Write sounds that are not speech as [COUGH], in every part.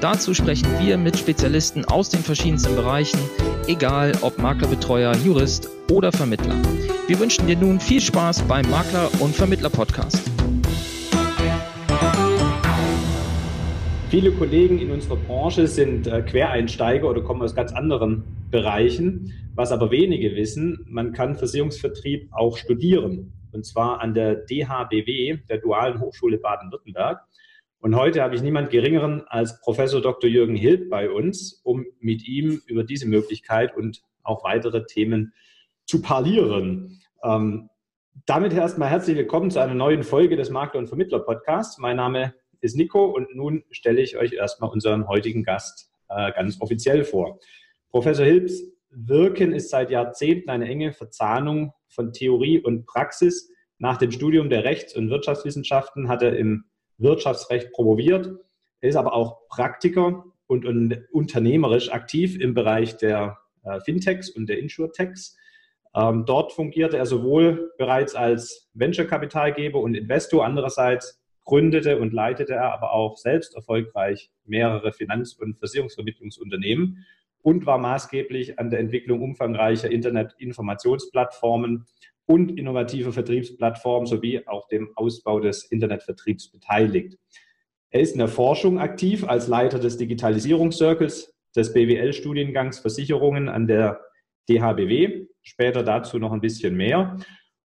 Dazu sprechen wir mit Spezialisten aus den verschiedensten Bereichen, egal ob Maklerbetreuer, Jurist oder Vermittler. Wir wünschen dir nun viel Spaß beim Makler- und Vermittler-Podcast. Viele Kollegen in unserer Branche sind äh, Quereinsteiger oder kommen aus ganz anderen Bereichen. Was aber wenige wissen, man kann Versicherungsvertrieb auch studieren. Und zwar an der DHBW, der Dualen Hochschule Baden-Württemberg. Und heute habe ich niemand Geringeren als Professor Dr. Jürgen Hild bei uns, um mit ihm über diese Möglichkeit und auch weitere Themen zu parlieren. Ähm, damit erstmal herzlich willkommen zu einer neuen Folge des Makler- und Vermittler-Podcasts. Mein Name ist Nico und nun stelle ich euch erstmal unseren heutigen Gast äh, ganz offiziell vor. Professor Hilbs Wirken ist seit Jahrzehnten eine enge Verzahnung von Theorie und Praxis. Nach dem Studium der Rechts- und Wirtschaftswissenschaften hat er im Wirtschaftsrecht promoviert. Er ist aber auch Praktiker und, unternehmerisch aktiv im Bereich der äh, Fintechs und der Insurtechs. Ähm, dort fungierte er sowohl bereits als Venture-Kapitalgeber und Investor, andererseits gründete und leitete er aber auch selbst erfolgreich mehrere Finanz- und Versicherungsvermittlungsunternehmen und war maßgeblich an der Entwicklung umfangreicher Internet-Informationsplattformen und innovative Vertriebsplattformen sowie auch dem Ausbau des Internetvertriebs beteiligt. Er ist in der Forschung aktiv als Leiter des Digitalisierungscircles des BWL-Studiengangs Versicherungen an der DHBW, später dazu noch ein bisschen mehr.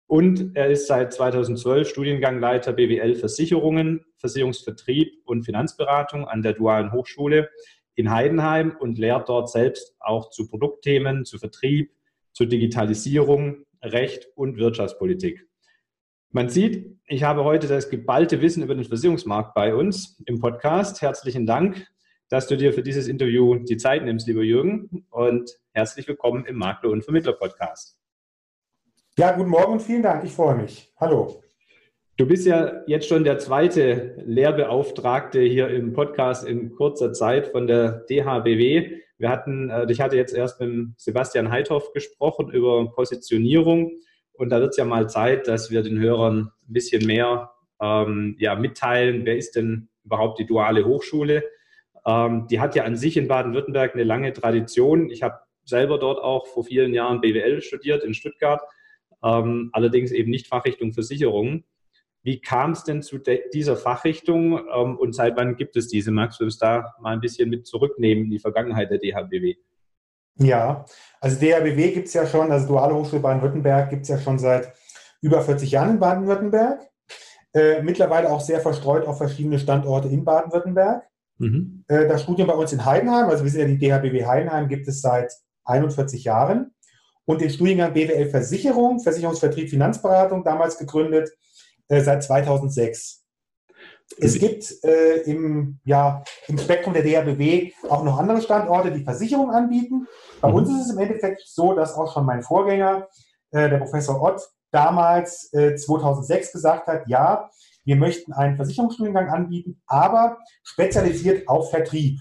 Und er ist seit 2012 Studiengangleiter BWL Versicherungen, Versicherungsvertrieb und Finanzberatung an der Dualen Hochschule in Heidenheim und lehrt dort selbst auch zu Produktthemen, zu Vertrieb, zur Digitalisierung, Recht und Wirtschaftspolitik. Man sieht, ich habe heute das geballte Wissen über den Versicherungsmarkt bei uns im Podcast. Herzlichen Dank, dass du dir für dieses Interview die Zeit nimmst, lieber Jürgen. Und herzlich willkommen im Makler- und Vermittler-Podcast. Ja, guten Morgen und vielen Dank. Ich freue mich. Hallo. Du bist ja jetzt schon der zweite Lehrbeauftragte hier im Podcast in kurzer Zeit von der DHBW. Wir hatten, äh, ich hatte jetzt erst mit Sebastian Heithoff gesprochen über Positionierung und da wird es ja mal Zeit, dass wir den Hörern ein bisschen mehr ähm, ja, mitteilen, wer ist denn überhaupt die duale Hochschule? Ähm, die hat ja an sich in Baden-Württemberg eine lange Tradition. Ich habe selber dort auch vor vielen Jahren BWL studiert in Stuttgart, ähm, allerdings eben nicht Fachrichtung Versicherungen. Wie kam es denn zu dieser Fachrichtung ähm, und seit wann gibt es diese? Magst du uns da mal ein bisschen mit zurücknehmen in die Vergangenheit der DHBW? Ja, also DHBW gibt es ja schon, also Duale Hochschule Baden-Württemberg gibt es ja schon seit über 40 Jahren in Baden-Württemberg. Äh, mittlerweile auch sehr verstreut auf verschiedene Standorte in Baden-Württemberg. Mhm. Äh, das Studium bei uns in Heidenheim, also wir sind ja die DHBW Heidenheim, gibt es seit 41 Jahren. Und den Studiengang BWL Versicherung, Versicherungsvertrieb, Finanzberatung, damals gegründet, äh, seit 2006. Es gibt äh, im, ja, im Spektrum der DRBW auch noch andere Standorte, die Versicherungen anbieten. Bei mhm. uns ist es im Endeffekt so, dass auch schon mein Vorgänger, äh, der Professor Ott, damals äh, 2006 gesagt hat, ja, wir möchten einen Versicherungsstudiengang anbieten, aber spezialisiert auf Vertrieb.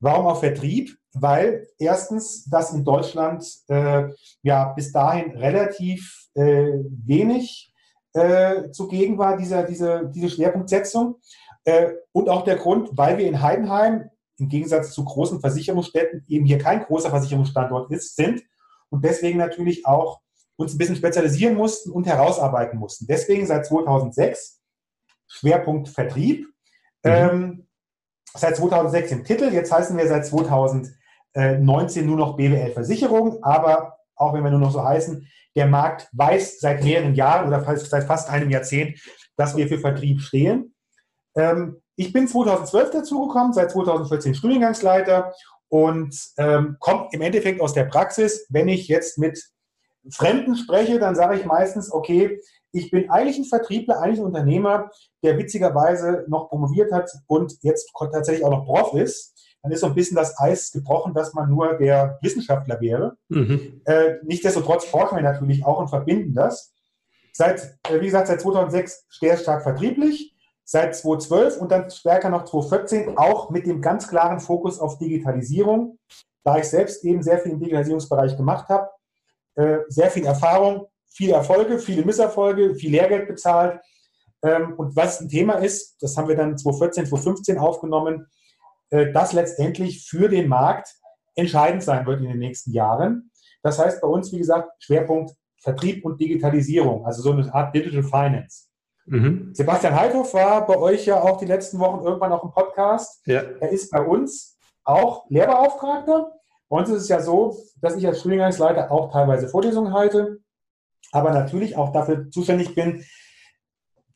Warum auf Vertrieb? Weil erstens das in Deutschland äh, ja bis dahin relativ äh, wenig äh, zugegen war, dieser, diese, diese Schwerpunktsetzung. Äh, und auch der Grund, weil wir in Heidenheim im Gegensatz zu großen Versicherungsstätten eben hier kein großer Versicherungsstandort ist, sind und deswegen natürlich auch uns ein bisschen spezialisieren mussten und herausarbeiten mussten. Deswegen seit 2006 Schwerpunkt Vertrieb. Mhm. Ähm, seit 2006 im Titel, jetzt heißen wir seit 2019 nur noch BWL Versicherung, aber auch wenn wir nur noch so heißen, der Markt weiß seit mehreren Jahren oder seit fast einem Jahrzehnt, dass wir für Vertrieb stehen. Ähm, ich bin 2012 dazugekommen, seit 2014 Studiengangsleiter und ähm, komme im Endeffekt aus der Praxis. Wenn ich jetzt mit Fremden spreche, dann sage ich meistens, okay, ich bin eigentlich ein Vertriebler, eigentlich ein Unternehmer, der witzigerweise noch promoviert hat und jetzt tatsächlich auch noch Prof ist dann ist so ein bisschen das Eis gebrochen, dass man nur der Wissenschaftler wäre. Mhm. Äh, nichtsdestotrotz forschen wir natürlich auch und verbinden das. Seit, äh, wie gesagt, seit 2006 sehr stark vertrieblich, seit 2012 und dann stärker noch 2014 auch mit dem ganz klaren Fokus auf Digitalisierung. Da ich selbst eben sehr viel im Digitalisierungsbereich gemacht habe, äh, sehr viel Erfahrung, viele Erfolge, viele Misserfolge, viel Lehrgeld bezahlt. Ähm, und was ein Thema ist, das haben wir dann 2014, 2015 aufgenommen, das letztendlich für den Markt entscheidend sein wird in den nächsten Jahren. Das heißt bei uns, wie gesagt, Schwerpunkt Vertrieb und Digitalisierung, also so eine Art Digital Finance. Mhm. Sebastian Heithoff war bei euch ja auch die letzten Wochen irgendwann auch im Podcast. Ja. Er ist bei uns auch Lehrbeauftragter. Bei uns ist es ja so, dass ich als Studiengangsleiter auch teilweise Vorlesungen halte, aber natürlich auch dafür zuständig bin,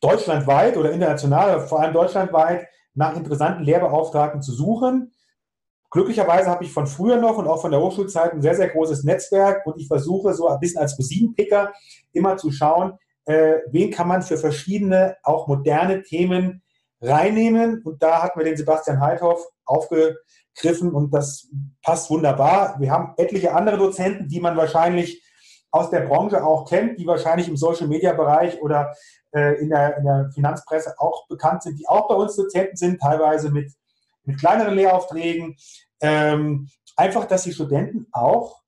deutschlandweit oder international, vor allem deutschlandweit, nach interessanten Lehrbeauftragten zu suchen. Glücklicherweise habe ich von früher noch und auch von der Hochschulzeit ein sehr, sehr großes Netzwerk und ich versuche so ein bisschen als Rosinenpicker immer zu schauen, äh, wen kann man für verschiedene, auch moderne Themen reinnehmen. Und da hatten wir den Sebastian Heithoff aufgegriffen und das passt wunderbar. Wir haben etliche andere Dozenten, die man wahrscheinlich aus der Branche auch kennt, die wahrscheinlich im Social-Media-Bereich oder äh, in, der, in der Finanzpresse auch bekannt sind, die auch bei uns Dozenten sind, teilweise mit, mit kleineren Lehraufträgen. Ähm, einfach, dass die Studenten auch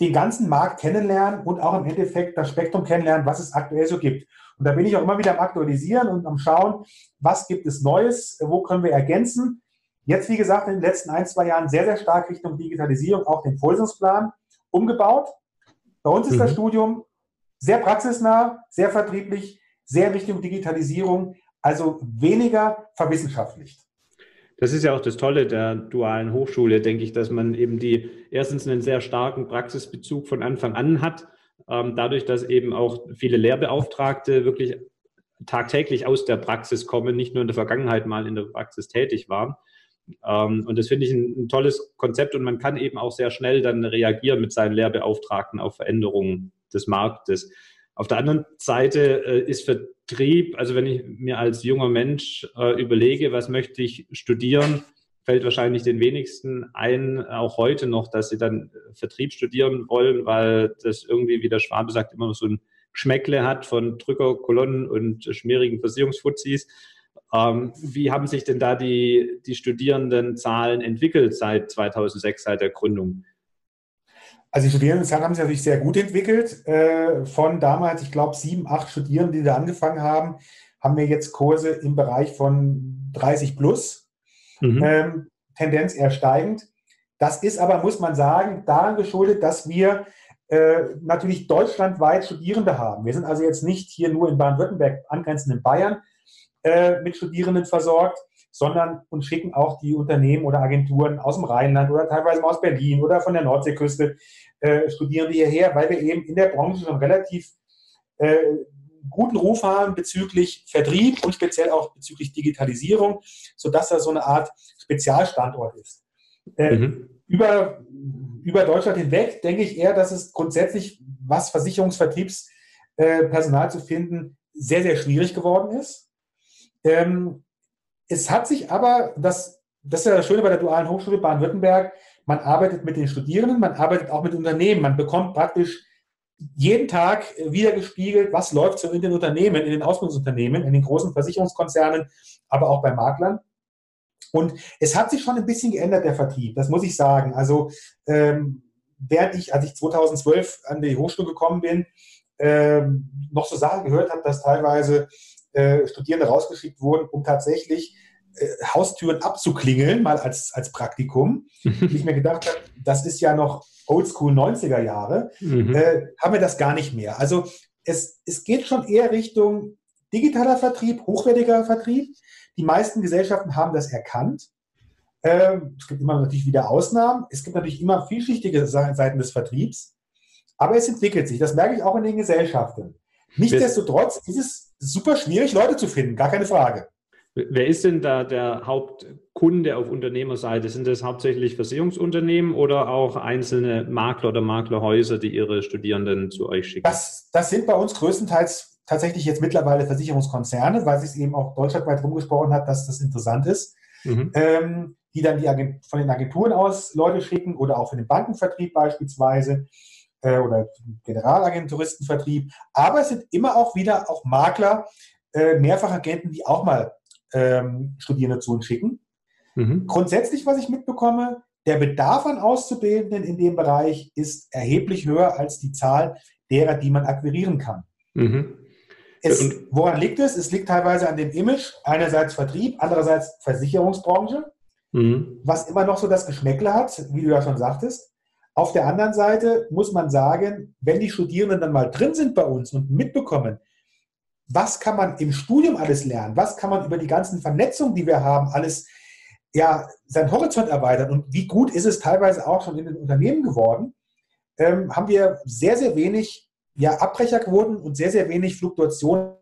den ganzen Markt kennenlernen und auch im Endeffekt das Spektrum kennenlernen, was es aktuell so gibt. Und da bin ich auch immer wieder am Aktualisieren und am Schauen, was gibt es Neues, wo können wir ergänzen. Jetzt, wie gesagt, in den letzten ein, zwei Jahren sehr, sehr stark Richtung Digitalisierung, auch den Vorlesungsplan umgebaut. Bei uns ist mhm. das Studium sehr praxisnah, sehr vertrieblich, sehr Richtung Digitalisierung, also weniger verwissenschaftlicht. Das ist ja auch das Tolle der dualen Hochschule, denke ich, dass man eben die erstens einen sehr starken Praxisbezug von Anfang an hat, ähm, dadurch, dass eben auch viele Lehrbeauftragte wirklich tagtäglich aus der Praxis kommen, nicht nur in der Vergangenheit mal in der Praxis tätig waren. Ähm, und das finde ich ein, ein, tolles Konzept und man kann eben auch sehr schnell dann reagieren mit seinen Lehrbeauftragten auf Veränderungen des Marktes. Auf der anderen Seite äh, ist Vertrieb, also wenn ich mir als junger Mensch äh, überlege, was möchte ich studieren, fällt wahrscheinlich den wenigsten ein, auch heute noch, dass sie dann Vertrieb studieren wollen, weil das irgendwie, wie der Schwabe sagt, immer noch so ein Schmeckle hat von Drückerkolonnen und schmierigen Versicherungsfuzis. Ähm, wie haben sich denn da die, die Studierendenzahlen entwickelt seit 2006, seit der Gründung? Also die Studierendenzahlen haben sich natürlich sehr gut entwickelt. Äh, von damals, ich glaube, sieben, acht Studierenden, die da angefangen haben, haben wir jetzt Kurse im Bereich von 30 plus. Mhm. Ähm, Tendenz eher steigend. Das ist aber, muss man sagen, daran geschuldet, dass wir äh, natürlich deutschlandweit Studierende haben. Wir sind also jetzt nicht hier nur in Baden-Württemberg angrenzend in Bayern, äh, mit Studierenden versorgt, sondern uns schicken auch die Unternehmen oder Agenturen aus dem Rheinland oder teilweise aus Berlin oder von der Nordseeküste äh, Studierende hierher, weil wir eben in der Branche schon relativ äh, guten Ruf haben bezüglich Vertrieb und speziell auch bezüglich Digitalisierung, sodass das so eine Art Spezialstandort ist. Äh, mhm. über, über Deutschland hinweg denke ich eher, dass es grundsätzlich, was Versicherungsvertriebspersonal äh, zu finden, sehr, sehr schwierig geworden ist. Ähm, es hat sich aber, das, das ist ja das Schöne bei der Dualen Hochschule Baden-Württemberg, man arbeitet mit den Studierenden, man arbeitet auch mit Unternehmen, man bekommt praktisch jeden Tag wieder gespiegelt, was läuft so in den Unternehmen, in den Ausbildungsunternehmen, in den großen Versicherungskonzernen, aber auch bei Maklern. Und es hat sich schon ein bisschen geändert, der Vertrieb, das muss ich sagen. Also, ähm, während ich, als ich 2012 an die Hochschule gekommen bin, ähm, noch so Sachen gehört habe, dass teilweise äh, Studierende rausgeschickt wurden, um tatsächlich äh, Haustüren abzuklingeln, mal als, als Praktikum. [LAUGHS] ich mir gedacht habe, das ist ja noch Oldschool 90er Jahre, mhm. äh, haben wir das gar nicht mehr. Also es, es geht schon eher Richtung digitaler Vertrieb, hochwertiger Vertrieb. Die meisten Gesellschaften haben das erkannt. Ähm, es gibt immer natürlich wieder Ausnahmen. Es gibt natürlich immer vielschichtige Seiten des Vertriebs. Aber es entwickelt sich. Das merke ich auch in den Gesellschaften. Nichtsdestotrotz ist es super schwierig, Leute zu finden, gar keine Frage. Wer ist denn da der Hauptkunde auf Unternehmerseite? Sind das hauptsächlich Versicherungsunternehmen oder auch einzelne Makler oder Maklerhäuser, die ihre Studierenden zu euch schicken? Das, das sind bei uns größtenteils tatsächlich jetzt mittlerweile Versicherungskonzerne, weil sich eben auch deutschlandweit rumgesprochen hat, dass das interessant ist, mhm. ähm, die dann die Agent von den Agenturen aus Leute schicken oder auch für den Bankenvertrieb beispielsweise. Äh, oder Generalagenturistenvertrieb, aber es sind immer auch wieder auch Makler, äh, Mehrfachagenten, die auch mal ähm, Studierende zu uns schicken. Mhm. Grundsätzlich, was ich mitbekomme, der Bedarf an Auszubildenden in dem Bereich ist erheblich höher als die Zahl derer, die man akquirieren kann. Mhm. Es, woran liegt es? Es liegt teilweise an dem Image, einerseits Vertrieb, andererseits Versicherungsbranche, mhm. was immer noch so das Geschmäckle hat, wie du ja schon sagtest. Auf der anderen Seite muss man sagen, wenn die Studierenden dann mal drin sind bei uns und mitbekommen, was kann man im Studium alles lernen, was kann man über die ganzen Vernetzungen, die wir haben, alles ja, seinen Horizont erweitern und wie gut ist es teilweise auch schon in den Unternehmen geworden, ähm, haben wir sehr, sehr wenig ja, Abbrecherquoten und sehr, sehr wenig Fluktuationen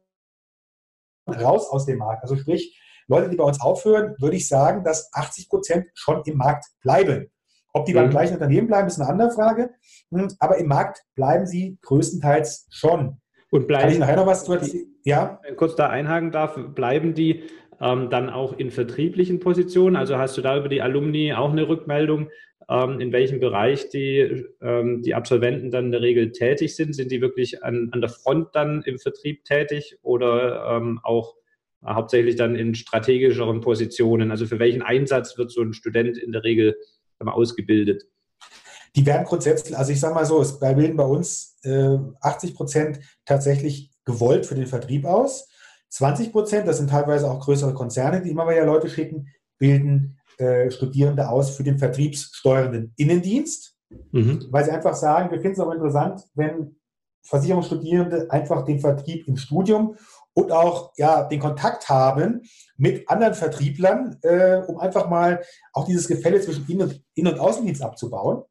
raus aus dem Markt. Also sprich, Leute, die bei uns aufhören, würde ich sagen, dass 80 Prozent schon im Markt bleiben. Ob die mhm. beim gleichen Unternehmen bleiben, ist eine andere Frage. Hm, aber im Markt bleiben sie größtenteils schon. Und bleiben, Kann ich nachher noch was zu erzählen? Ja? Kurz da einhaken darf, bleiben die ähm, dann auch in vertrieblichen Positionen? Also hast du da über die Alumni auch eine Rückmeldung, ähm, in welchem Bereich die, ähm, die Absolventen dann in der Regel tätig sind? Sind die wirklich an, an der Front dann im Vertrieb tätig oder ähm, auch hauptsächlich dann in strategischeren Positionen? Also für welchen Einsatz wird so ein Student in der Regel ausgebildet? Die werden grundsätzlich, also ich sage mal so, es bilden bei uns äh, 80 Prozent tatsächlich gewollt für den Vertrieb aus. 20 Prozent, das sind teilweise auch größere Konzerne, die immer wieder Leute schicken, bilden äh, Studierende aus für den vertriebssteuernden Innendienst, mhm. weil sie einfach sagen, wir finden es auch interessant, wenn Versicherungsstudierende einfach den Vertrieb im Studium und auch ja, den Kontakt haben mit anderen Vertrieblern, äh, um einfach mal auch dieses Gefälle zwischen Innen- und, Innen und Außendienst abzubauen.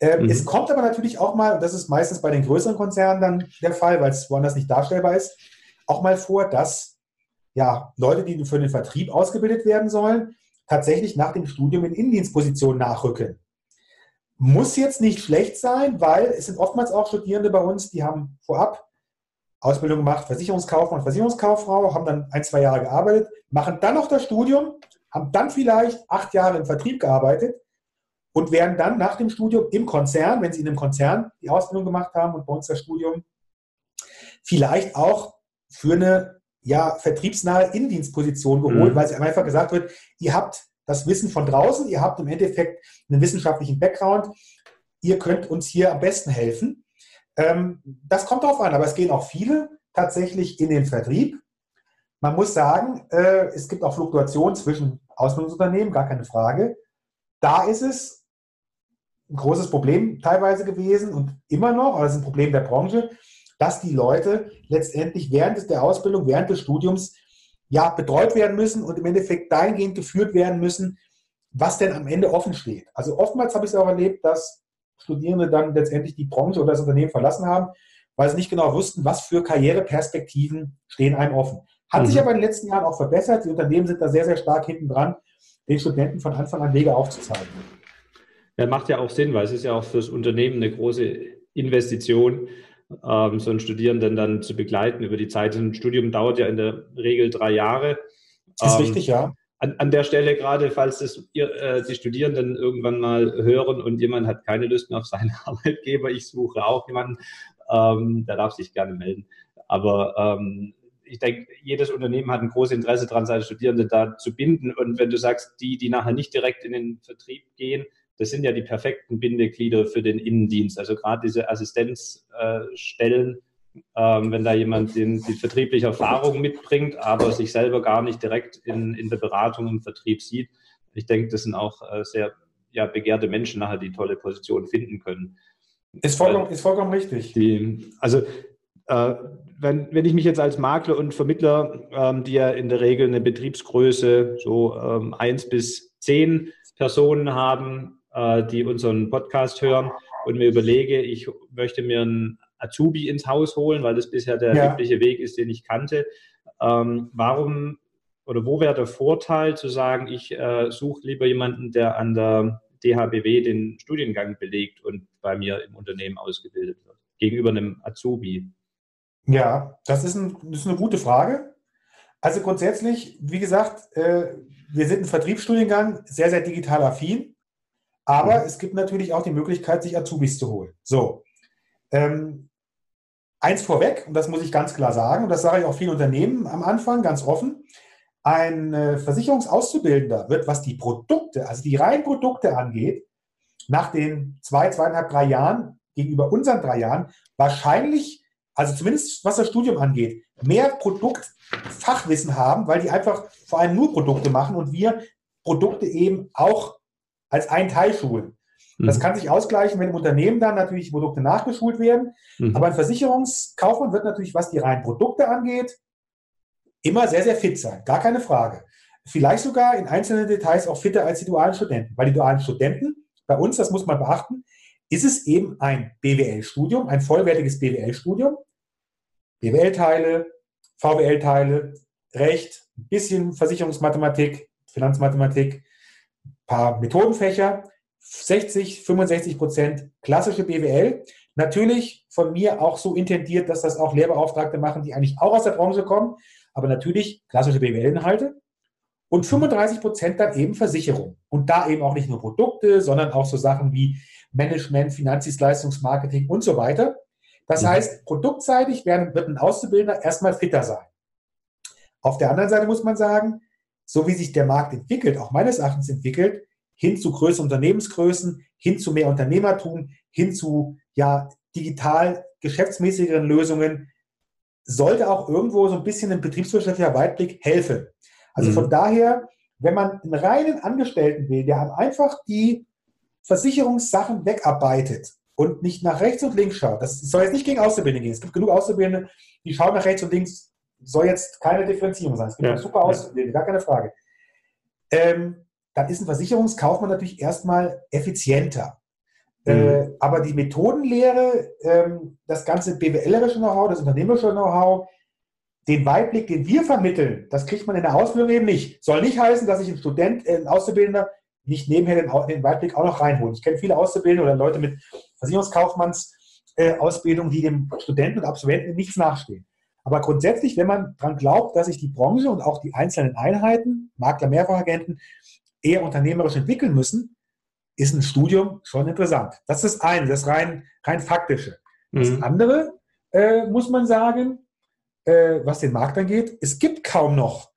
Äh, mhm. Es kommt aber natürlich auch mal, und das ist meistens bei den größeren Konzernen dann der Fall, weil es woanders nicht darstellbar ist, auch mal vor, dass ja, Leute, die für den Vertrieb ausgebildet werden sollen, tatsächlich nach dem Studium in Indienstpositionen nachrücken. Muss jetzt nicht schlecht sein, weil es sind oftmals auch Studierende bei uns, die haben vorab Ausbildung gemacht, Versicherungskaufmann, Versicherungskauffrau, haben dann ein, zwei Jahre gearbeitet, machen dann noch das Studium, haben dann vielleicht acht Jahre im Vertrieb gearbeitet und werden dann nach dem Studium im Konzern, wenn sie in einem Konzern die Ausbildung gemacht haben und bei uns das Studium, vielleicht auch für eine ja, vertriebsnahe Innendienstposition geholt, mhm. weil es einfach gesagt wird, ihr habt das Wissen von draußen, ihr habt im Endeffekt einen wissenschaftlichen Background, ihr könnt uns hier am besten helfen. Ähm, das kommt darauf an, aber es gehen auch viele tatsächlich in den Vertrieb. Man muss sagen, äh, es gibt auch Fluktuationen zwischen Ausbildungsunternehmen, gar keine Frage. Da ist es ein großes Problem teilweise gewesen und immer noch, aber es ist ein Problem der Branche, dass die Leute letztendlich während der Ausbildung, während des Studiums ja betreut werden müssen und im Endeffekt dahingehend geführt werden müssen, was denn am Ende offen steht. Also oftmals habe ich es auch erlebt, dass Studierende dann letztendlich die Branche oder das Unternehmen verlassen haben, weil sie nicht genau wussten, was für Karriereperspektiven stehen einem offen. Hat mhm. sich aber in den letzten Jahren auch verbessert. Die Unternehmen sind da sehr, sehr stark hinten dran, den Studenten von Anfang an Wege aufzuzeigen. Ja, macht ja auch Sinn, weil es ist ja auch fürs Unternehmen eine große Investition, ähm, so einen Studierenden dann zu begleiten über die Zeit. Ein Studium dauert ja in der Regel drei Jahre. Das ist ähm, richtig, ja. An, an, der Stelle gerade, falls das, ihr, äh, die Studierenden irgendwann mal hören und jemand hat keine Lust mehr auf seinen [LAUGHS] Arbeitgeber, ich suche auch jemanden, ähm, der darf sich gerne melden. Aber ähm, ich denke, jedes Unternehmen hat ein großes Interesse daran, seine Studierenden da zu binden. Und wenn du sagst, die, die nachher nicht direkt in den Vertrieb gehen, das sind ja die perfekten Bindeglieder für den Innendienst. Also gerade diese Assistenzstellen, ähm, wenn da jemand den, die vertriebliche Erfahrung mitbringt, aber sich selber gar nicht direkt in, in der Beratung im Vertrieb sieht. Ich denke, das sind auch äh, sehr ja, begehrte Menschen nachher, die tolle Positionen finden können. Ist vollkommen, ist vollkommen richtig. Die, also äh, wenn, wenn ich mich jetzt als Makler und Vermittler, ähm, die ja in der Regel eine Betriebsgröße so ähm, eins bis zehn Personen haben, äh, die unseren Podcast hören und mir überlege, ich möchte mir einen Azubi ins Haus holen, weil das bisher der ja. übliche Weg ist, den ich kannte. Ähm, warum oder wo wäre der Vorteil zu sagen, ich äh, suche lieber jemanden, der an der DHBW den Studiengang belegt und bei mir im Unternehmen ausgebildet wird, gegenüber einem Azubi? Ja, das ist, ein, das ist eine gute Frage. Also grundsätzlich, wie gesagt, äh, wir sind ein Vertriebsstudiengang, sehr, sehr digital affin. Aber mhm. es gibt natürlich auch die Möglichkeit, sich Azubis zu holen. So. Ähm, eins vorweg, und das muss ich ganz klar sagen, und das sage ich auch vielen Unternehmen am Anfang ganz offen, ein äh, Versicherungsauszubildender wird, was die Produkte, also die reinen Produkte angeht, nach den zwei, zweieinhalb, drei Jahren gegenüber unseren drei Jahren wahrscheinlich, also zumindest was das Studium angeht, mehr Produktfachwissen haben, weil die einfach vor allem nur Produkte machen und wir Produkte eben auch als ein Teil schulen. Das mhm. kann sich ausgleichen, wenn im Unternehmen dann natürlich Produkte nachgeschult werden. Mhm. Aber ein Versicherungskaufmann wird natürlich, was die reinen Produkte angeht, immer sehr, sehr fit sein. Gar keine Frage. Vielleicht sogar in einzelnen Details auch fitter als die dualen Studenten. Weil die dualen Studenten, bei uns, das muss man beachten, ist es eben ein BWL-Studium, ein vollwertiges BWL-Studium. BWL-Teile, VWL-Teile, Recht, ein bisschen Versicherungsmathematik, Finanzmathematik, ein paar Methodenfächer, 60, 65 Prozent klassische BWL. Natürlich von mir auch so intendiert, dass das auch Lehrbeauftragte machen, die eigentlich auch aus der Branche kommen, aber natürlich klassische BWL-Inhalte. Und 35 Prozent dann eben Versicherung. Und da eben auch nicht nur Produkte, sondern auch so Sachen wie Management, Finanzdienstleistungsmarketing und so weiter. Das mhm. heißt, produktseitig wird ein Auszubildender erstmal fitter sein. Auf der anderen Seite muss man sagen, so wie sich der Markt entwickelt, auch meines Erachtens entwickelt, hin zu größeren Unternehmensgrößen, hin zu mehr Unternehmertum, hin zu ja, digital geschäftsmäßigeren Lösungen, sollte auch irgendwo so ein bisschen ein betriebswirtschaftlicher Weitblick helfen. Also mhm. von daher, wenn man einen reinen Angestellten will, der einfach die Versicherungssachen wegarbeitet und nicht nach rechts und links schaut, das soll jetzt nicht gegen Auszubildende gehen. Es gibt genug Auszubildende, die schauen nach rechts und links, soll jetzt keine Differenzierung sein. Es gibt ja. super Auszubildende, gar keine Frage. Ähm, dann ist ein Versicherungskaufmann natürlich erstmal effizienter. Mhm. Äh, aber die Methodenlehre, ähm, das ganze BWLerische Know-how, das unternehmerische Know-how, den Weitblick, den wir vermitteln, das kriegt man in der Ausbildung eben nicht. Soll nicht heißen, dass ich ein Student, äh, ein Auszubildender nicht nebenher den, den Weitblick auch noch reinholen. Ich kenne viele Auszubildende oder Leute mit Versicherungskaufmannsausbildung, äh, die dem Studenten und Absolventen nichts nachstehen. Aber grundsätzlich, wenn man daran glaubt, dass sich die Branche und auch die einzelnen Einheiten, Makler, Mehrfachagenten, eher unternehmerisch entwickeln müssen, ist ein Studium schon interessant. Das ist eine, das rein, rein faktische. Das mhm. andere äh, muss man sagen, äh, was den Markt angeht, es gibt kaum noch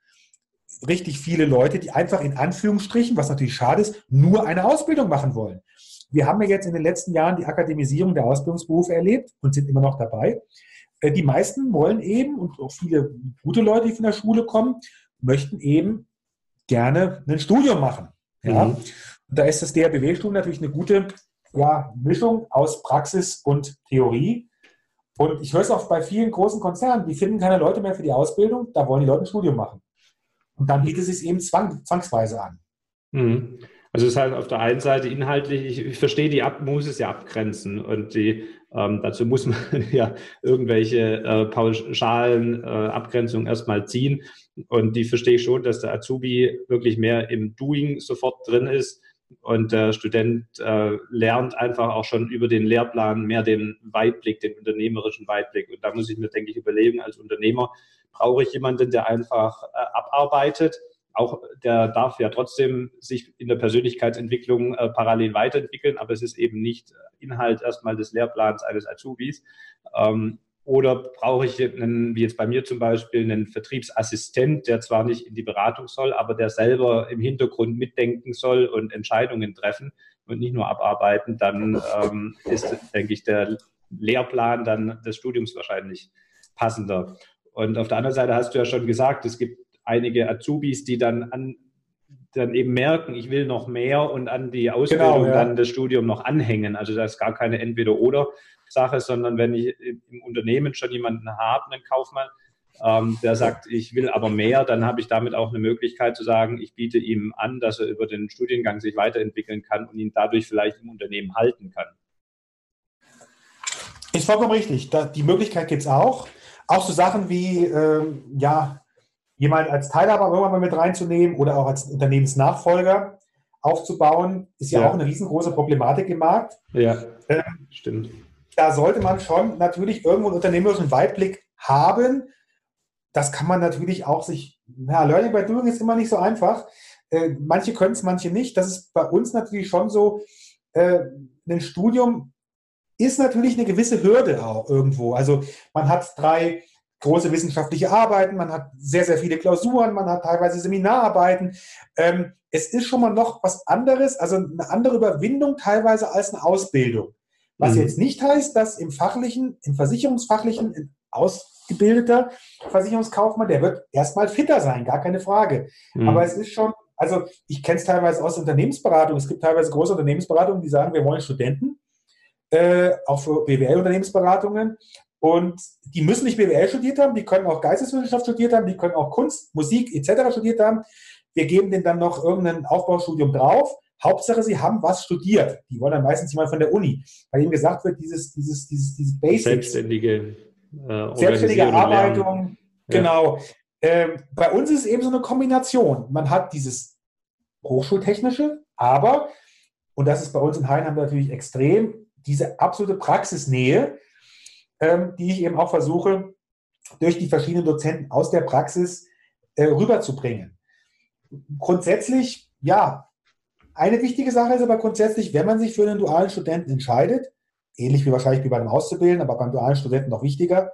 richtig viele Leute, die einfach in Anführungsstrichen, was natürlich schade ist, nur eine Ausbildung machen wollen. Wir haben ja jetzt in den letzten Jahren die Akademisierung der Ausbildungsberufe erlebt und sind immer noch dabei. Äh, die meisten wollen eben, und auch viele gute Leute, die von der Schule kommen, möchten eben gerne ein Studium machen. Ja? Mhm. Und da ist das DRBW-Studium natürlich eine gute ja, Mischung aus Praxis und Theorie. Und ich höre es auch bei vielen großen Konzernen, die finden keine Leute mehr für die Ausbildung, da wollen die Leute ein Studium machen. Und dann bietet es sich eben zwang, zwangsweise an. Mhm. Also es ist halt auf der einen Seite inhaltlich, ich, ich verstehe, die ab, muss es ja abgrenzen und die, ähm, dazu muss man [LAUGHS] ja irgendwelche äh, pauschalen äh, Abgrenzungen erstmal ziehen. Und die verstehe ich schon, dass der Azubi wirklich mehr im Doing sofort drin ist und der Student äh, lernt einfach auch schon über den Lehrplan mehr den Weitblick, den unternehmerischen Weitblick. Und da muss ich mir, denke ich, überlegen, als Unternehmer brauche ich jemanden, der einfach äh, abarbeitet. Auch der darf ja trotzdem sich in der Persönlichkeitsentwicklung äh, parallel weiterentwickeln, aber es ist eben nicht Inhalt erstmal des Lehrplans eines Azubis. Ähm, oder brauche ich einen, wie jetzt bei mir zum Beispiel, einen Vertriebsassistent, der zwar nicht in die Beratung soll, aber der selber im Hintergrund mitdenken soll und Entscheidungen treffen und nicht nur abarbeiten, dann ähm, ist, denke ich, der Lehrplan dann des Studiums wahrscheinlich passender. Und auf der anderen Seite hast du ja schon gesagt, es gibt einige Azubis, die dann an dann eben merken, ich will noch mehr und an die Ausbildung genau, ja. dann das Studium noch anhängen. Also da ist gar keine Entweder-Oder, Sache, sondern wenn ich im Unternehmen schon jemanden habe, einen Kaufmann, ähm, der sagt, ich will aber mehr, dann habe ich damit auch eine Möglichkeit zu sagen, ich biete ihm an, dass er über den Studiengang sich weiterentwickeln kann und ihn dadurch vielleicht im Unternehmen halten kann. Ist vollkommen richtig. die Möglichkeit gibt es auch. Auch so Sachen wie, ähm, ja, jemand als Teilhaber irgendwann mal mit reinzunehmen oder auch als Unternehmensnachfolger aufzubauen, ist ja, ja. auch eine riesengroße Problematik im Markt. Ja, ähm, stimmt da sollte man schon natürlich irgendwo einen unternehmerischen Weitblick haben. Das kann man natürlich auch sich, ja, Learning by Doing ist immer nicht so einfach. Äh, manche können es, manche nicht. Das ist bei uns natürlich schon so, äh, ein Studium ist natürlich eine gewisse Hürde auch irgendwo. Also man hat drei große wissenschaftliche Arbeiten, man hat sehr, sehr viele Klausuren, man hat teilweise Seminararbeiten. Ähm, es ist schon mal noch was anderes, also eine andere Überwindung teilweise als eine Ausbildung. Was mhm. jetzt nicht heißt, dass im fachlichen, im versicherungsfachlichen, ein ausgebildeter Versicherungskaufmann, der wird erstmal fitter sein, gar keine Frage. Mhm. Aber es ist schon, also ich kenne es teilweise aus Unternehmensberatung. Es gibt teilweise große Unternehmensberatungen, die sagen, wir wollen Studenten, äh, auch für BWL-Unternehmensberatungen. Und die müssen nicht BWL studiert haben, die können auch Geisteswissenschaft studiert haben, die können auch Kunst, Musik etc. studiert haben. Wir geben denen dann noch irgendein Aufbaustudium drauf. Hauptsache, sie haben was studiert. Die wollen dann meistens jemand von der Uni, weil ihnen gesagt wird, dieses, dieses, dieses, dieses Basics. Selbstständige, äh, Selbstständige Arbeitung. Genau. Ja. Ähm, bei uns ist es eben so eine Kombination. Man hat dieses Hochschultechnische, aber, und das ist bei uns in Heinheim natürlich extrem, diese absolute Praxisnähe, die ich eben auch versuche, durch die verschiedenen Dozenten aus der Praxis äh, rüberzubringen. Grundsätzlich, ja, eine wichtige Sache ist aber grundsätzlich, wenn man sich für einen dualen Studenten entscheidet, ähnlich wie wahrscheinlich wie bei einem Auszubildenden, aber beim dualen Studenten noch wichtiger,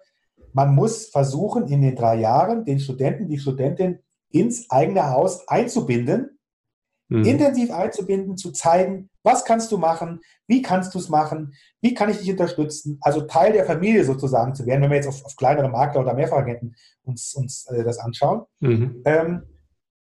man muss versuchen, in den drei Jahren den Studenten, die Studentin ins eigene Haus einzubinden, mhm. intensiv einzubinden, zu zeigen, was kannst du machen, wie kannst du es machen, wie kann ich dich unterstützen, also Teil der Familie sozusagen zu werden, wenn wir jetzt auf, auf kleinere Makler oder Mehrfachagenten uns, uns äh, das anschauen. Mhm. Ähm,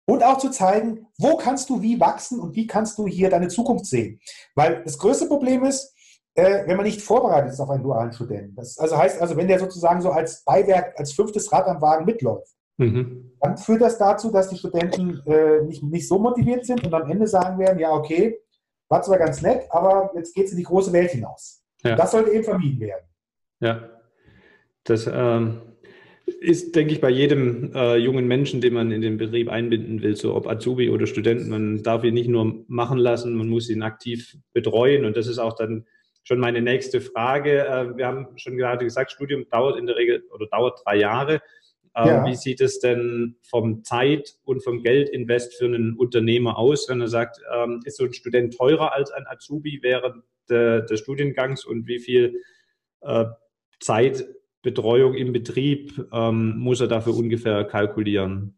und auch zu zeigen, wo kannst du wie wachsen und wie kannst du hier deine Zukunft sehen. Weil das größte Problem ist, äh, wenn man nicht vorbereitet ist auf einen dualen Studenten. Das also heißt also, wenn der sozusagen so als Beiwerk, als fünftes Rad am Wagen mitläuft, mhm. dann führt das dazu, dass die Studenten äh, nicht, nicht so motiviert sind und am Ende sagen werden, ja, okay, war zwar ganz nett, aber jetzt geht es in die große Welt hinaus. Ja. Das sollte eben vermieden werden. Ja, das ähm, ist, denke ich, bei jedem äh, jungen Menschen, den man in den Betrieb einbinden will, so ob Azubi oder Studenten, man darf ihn nicht nur machen lassen, man muss ihn aktiv betreuen und das ist auch dann schon meine nächste Frage. Äh, wir haben schon gerade gesagt, Studium dauert in der Regel oder dauert drei Jahre. Ähm, ja. Wie sieht es denn vom Zeit- und vom Geldinvest für einen Unternehmer aus, wenn er sagt, ähm, ist so ein Student teurer als ein Azubi während des Studiengangs und wie viel äh, Zeitbetreuung im Betrieb ähm, muss er dafür ungefähr kalkulieren?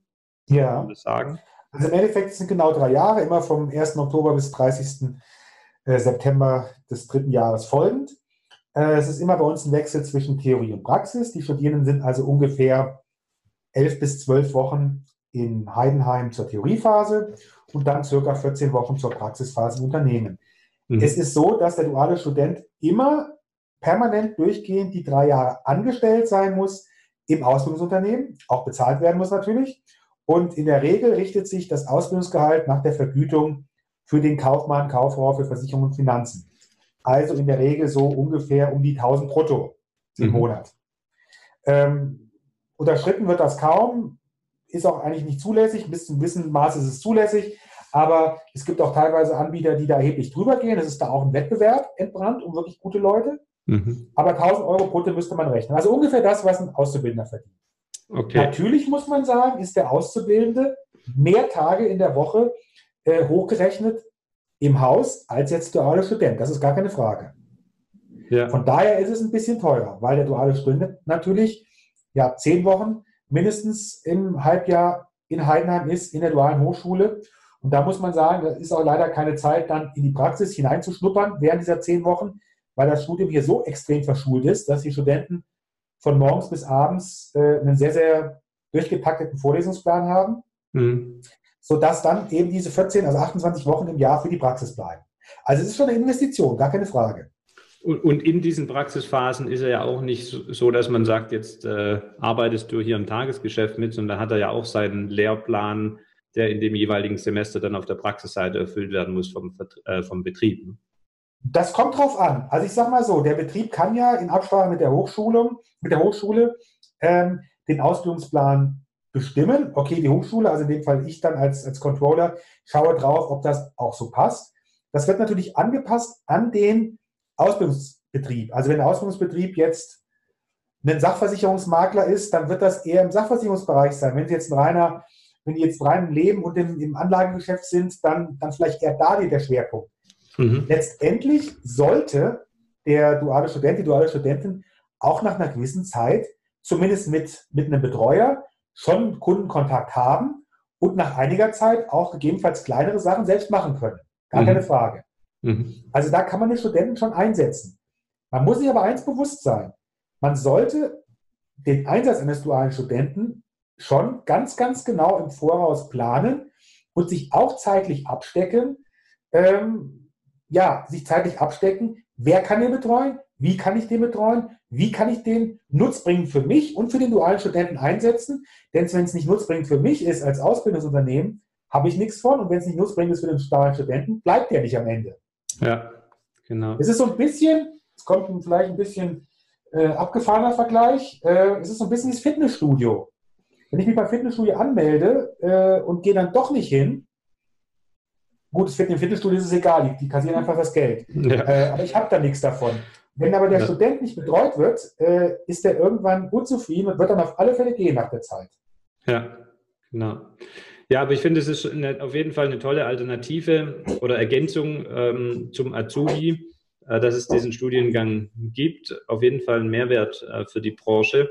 Ja. Kann das sagen? Also im Endeffekt sind genau drei Jahre, immer vom 1. Oktober bis 30. Äh, September des dritten Jahres folgend. Äh, es ist immer bei uns ein Wechsel zwischen Theorie und Praxis. Die Studierenden sind also ungefähr elf bis zwölf Wochen in Heidenheim zur Theoriephase und dann circa 14 Wochen zur Praxisphase im Unternehmen. Mhm. Es ist so, dass der duale Student immer permanent durchgehend die drei Jahre angestellt sein muss im Ausbildungsunternehmen, auch bezahlt werden muss natürlich. Und in der Regel richtet sich das Ausbildungsgehalt nach der Vergütung für den Kaufmann, Kauffrau für Versicherung und Finanzen. Also in der Regel so ungefähr um die 1000 brutto im mhm. Monat. Ähm, Unterschritten wird das kaum, ist auch eigentlich nicht zulässig. Bis zu einem gewissen Maß ist es zulässig. Aber es gibt auch teilweise Anbieter, die da erheblich drüber gehen. Es ist da auch ein Wettbewerb entbrannt um wirklich gute Leute. Mhm. Aber 1000 Euro brutto müsste man rechnen. Also ungefähr das, was ein Auszubildender verdient. Okay. Natürlich muss man sagen, ist der Auszubildende mehr Tage in der Woche äh, hochgerechnet im Haus als jetzt duale Student. Das ist gar keine Frage. Ja. Von daher ist es ein bisschen teurer, weil der duale Student natürlich ja, zehn Wochen mindestens im Halbjahr in Heidenheim ist, in der dualen Hochschule. Und da muss man sagen, da ist auch leider keine Zeit, dann in die Praxis hineinzuschnuppern während dieser zehn Wochen, weil das Studium hier so extrem verschult ist, dass die Studenten von morgens bis abends äh, einen sehr, sehr durchgetakteten Vorlesungsplan haben, mhm. sodass dann eben diese 14, also 28 Wochen im Jahr für die Praxis bleiben. Also es ist schon eine Investition, gar keine Frage. Und, in diesen Praxisphasen ist er ja auch nicht so, dass man sagt, jetzt äh, arbeitest du hier im Tagesgeschäft mit, sondern da hat er ja auch seinen Lehrplan, der in dem jeweiligen Semester dann auf der Praxisseite erfüllt werden muss vom, äh, vom Betrieb. Ne? Das kommt drauf an. Also ich sage mal so, der Betrieb kann ja in Absprache mit der Hochschule, mit der Hochschule ähm, den Ausbildungsplan bestimmen. Okay, die Hochschule, also in dem Fall ich dann als, als Controller, schaue drauf, ob das auch so passt. Das wird natürlich angepasst an den Ausbildungsbetrieb. Also wenn der Ausbildungsbetrieb jetzt ein Sachversicherungsmakler ist, dann wird das eher im Sachversicherungsbereich sein. Wenn Sie jetzt ein reiner, wenn die jetzt rein im Leben und im, im Anlagengeschäft sind, dann, dann vielleicht eher da der Schwerpunkt. Mhm. Letztendlich sollte der duale Student, die duale Studentin auch nach einer gewissen Zeit, zumindest mit, mit einem Betreuer, schon Kundenkontakt haben und nach einiger Zeit auch gegebenenfalls kleinere Sachen selbst machen können. Gar mhm. keine Frage. Mhm. Also da kann man den Studenten schon einsetzen. Man muss sich aber eins bewusst sein. Man sollte den Einsatz eines dualen Studenten schon ganz, ganz genau im Voraus planen und sich auch zeitlich abstecken, ähm, ja, sich zeitlich abstecken, wer kann den betreuen, wie kann ich den betreuen, wie kann ich den nutzbringend für mich und für den dualen Studenten einsetzen, denn wenn es nicht nutzbringend für mich ist als Ausbildungsunternehmen, habe ich nichts von und wenn es nicht nutzbringend ist für den dualen Studenten, bleibt der nicht am Ende. Ja, genau. Es ist so ein bisschen, es kommt vielleicht ein bisschen äh, abgefahrener Vergleich, äh, es ist so ein bisschen das Fitnessstudio. Wenn ich mich beim Fitnessstudio anmelde äh, und gehe dann doch nicht hin, gut, es im Fitnessstudio ist es egal, die, die kassieren einfach das Geld. Ja. Äh, aber ich habe da nichts davon. Wenn aber der ja. Student nicht betreut wird, äh, ist er irgendwann unzufrieden und wird dann auf alle Fälle gehen nach der Zeit. Ja, genau. Ja, aber ich finde, es ist eine, auf jeden Fall eine tolle Alternative oder Ergänzung ähm, zum Azubi, äh, dass es diesen Studiengang gibt. Auf jeden Fall ein Mehrwert äh, für die Branche.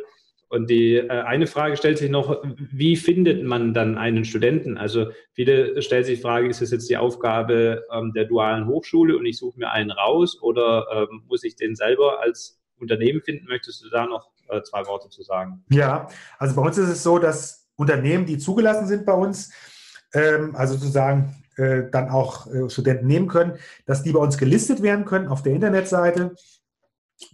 Und die äh, eine Frage stellt sich noch, wie findet man dann einen Studenten? Also viele stellen sich die Frage, ist es jetzt die Aufgabe ähm, der dualen Hochschule und ich suche mir einen raus oder ähm, muss ich den selber als Unternehmen finden? Möchtest du da noch äh, zwei Worte zu sagen? Ja, also bei uns ist es so, dass Unternehmen, die zugelassen sind bei uns, ähm, also sozusagen äh, dann auch äh, Studenten nehmen können, dass die bei uns gelistet werden können auf der Internetseite.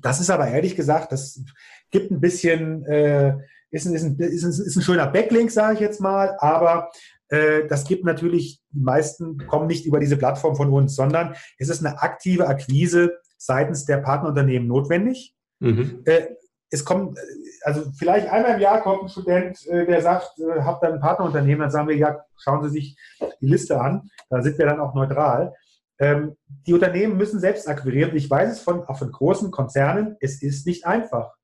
Das ist aber ehrlich gesagt, das gibt ein bisschen, äh, ist, ein, ist, ein, ist, ein, ist ein schöner Backlink, sage ich jetzt mal, aber äh, das gibt natürlich, die meisten kommen nicht über diese Plattform von uns, sondern es ist eine aktive Akquise seitens der Partnerunternehmen notwendig. Mhm. Äh, es kommt, also vielleicht einmal im Jahr kommt ein Student, äh, der sagt, äh, habt ihr ein Partnerunternehmen, dann sagen wir, ja, schauen Sie sich die Liste an, da sind wir dann auch neutral. Ähm, die Unternehmen müssen selbst akquirieren. Ich weiß es von, auch von großen Konzernen, es ist nicht einfach.